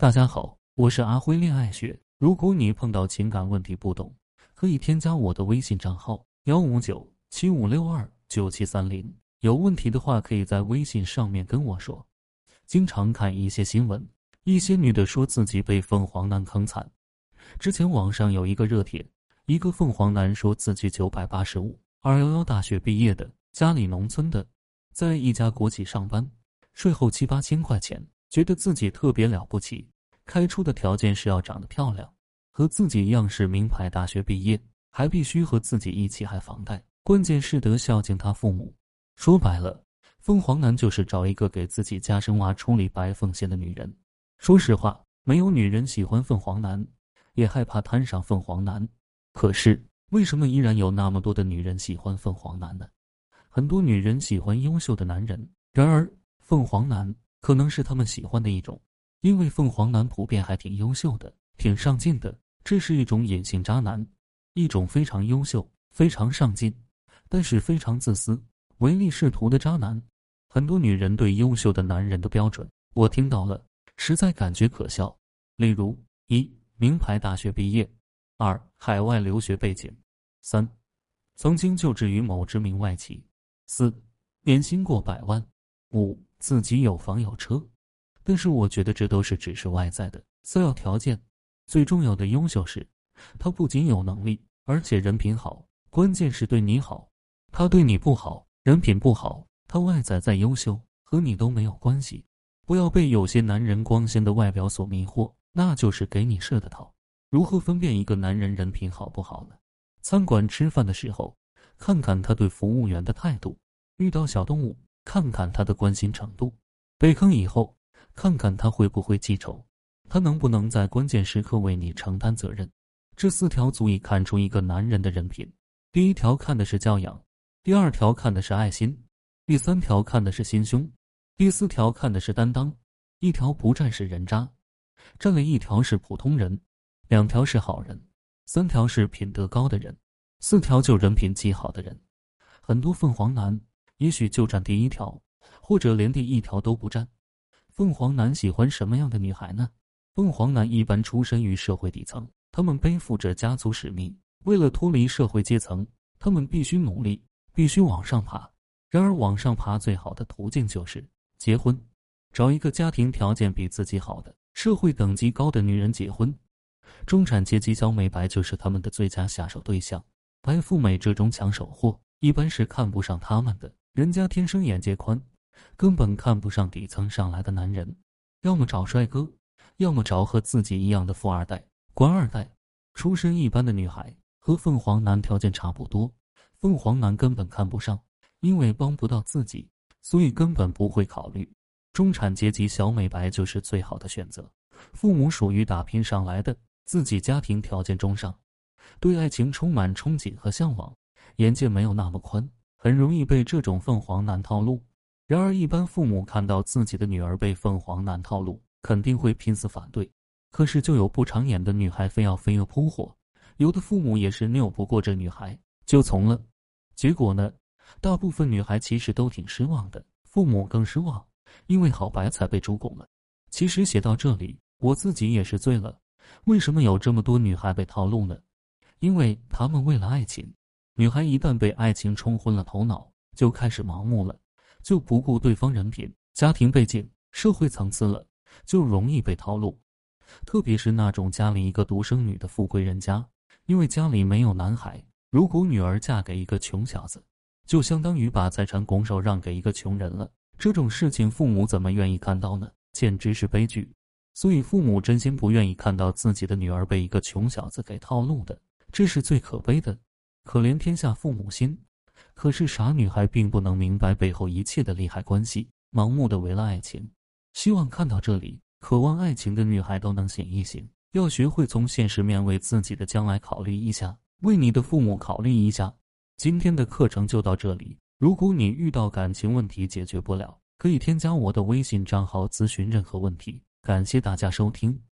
大家好，我是阿辉恋爱学。如果你碰到情感问题不懂，可以添加我的微信账号幺五九七五六二九七三零。有问题的话，可以在微信上面跟我说。经常看一些新闻，一些女的说自己被凤凰男坑惨。之前网上有一个热帖，一个凤凰男说自己九百八十五二幺幺大学毕业的，家里农村的，在一家国企上班，税后七八千块钱。觉得自己特别了不起，开出的条件是要长得漂亮，和自己一样是名牌大学毕业，还必须和自己一起还房贷，关键是得孝敬他父母。说白了，凤凰男就是找一个给自己家生娃处理白奉献的女人。说实话，没有女人喜欢凤凰男，也害怕摊上凤凰男。可是为什么依然有那么多的女人喜欢凤凰男呢？很多女人喜欢优秀的男人，然而凤凰男。可能是他们喜欢的一种，因为凤凰男普遍还挺优秀的，挺上进的。这是一种隐性渣男，一种非常优秀、非常上进，但是非常自私、唯利是图的渣男。很多女人对优秀的男人的标准，我听到了，实在感觉可笑。例如：一、名牌大学毕业；二、海外留学背景；三、曾经就职于某知名外企；四、年薪过百万；五。自己有房有车，但是我觉得这都是只是外在的次要条件。最重要的优秀是，他不仅有能力，而且人品好。关键是对你好，他对你不好，人品不好，他外在再优秀，和你都没有关系。不要被有些男人光鲜的外表所迷惑，那就是给你设的套。如何分辨一个男人人品好不好呢？餐馆吃饭的时候，看看他对服务员的态度；遇到小动物。看看他的关心程度，被坑以后，看看他会不会记仇，他能不能在关键时刻为你承担责任。这四条足以看出一个男人的人品。第一条看的是教养，第二条看的是爱心，第三条看的是心胸，第四条看的是担当。一条不占是人渣，占了一条是普通人，两条是好人，三条是品德高的人，四条就人品极好的人。很多凤凰男。也许就占第一条，或者连第一条都不占。凤凰男喜欢什么样的女孩呢？凤凰男一般出身于社会底层，他们背负着家族使命，为了脱离社会阶层，他们必须努力，必须往上爬。然而，往上爬最好的途径就是结婚，找一个家庭条件比自己好的、社会等级高的女人结婚。中产阶级小美白就是他们的最佳下手对象。白富美这种抢手货，一般是看不上他们的。人家天生眼界宽，根本看不上底层上来的男人，要么找帅哥，要么找和自己一样的富二代、官二代。出身一般的女孩和凤凰男条件差不多，凤凰男根本看不上，因为帮不到自己，所以根本不会考虑。中产阶级小美白就是最好的选择。父母属于打拼上来的，自己家庭条件中上，对爱情充满憧憬和向往，眼界没有那么宽。很容易被这种凤凰男套路。然而，一般父母看到自己的女儿被凤凰男套路，肯定会拼死反对。可是，就有不长眼的女孩非要飞蛾扑火，有的父母也是拗不过这女孩，就从了。结果呢，大部分女孩其实都挺失望的，父母更失望，因为好白菜被猪拱了。其实写到这里，我自己也是醉了。为什么有这么多女孩被套路呢？因为她们为了爱情。女孩一旦被爱情冲昏了头脑，就开始盲目了，就不顾对方人品、家庭背景、社会层次了，就容易被套路。特别是那种家里一个独生女的富贵人家，因为家里没有男孩，如果女儿嫁给一个穷小子，就相当于把财产拱手让给一个穷人了。这种事情，父母怎么愿意看到呢？简直是悲剧。所以，父母真心不愿意看到自己的女儿被一个穷小子给套路的，这是最可悲的。可怜天下父母心，可是傻女孩并不能明白背后一切的利害关系，盲目的为了爱情。希望看到这里，渴望爱情的女孩都能醒一醒，要学会从现实面为自己的将来考虑一下，为你的父母考虑一下。今天的课程就到这里，如果你遇到感情问题解决不了，可以添加我的微信账号咨询任何问题。感谢大家收听。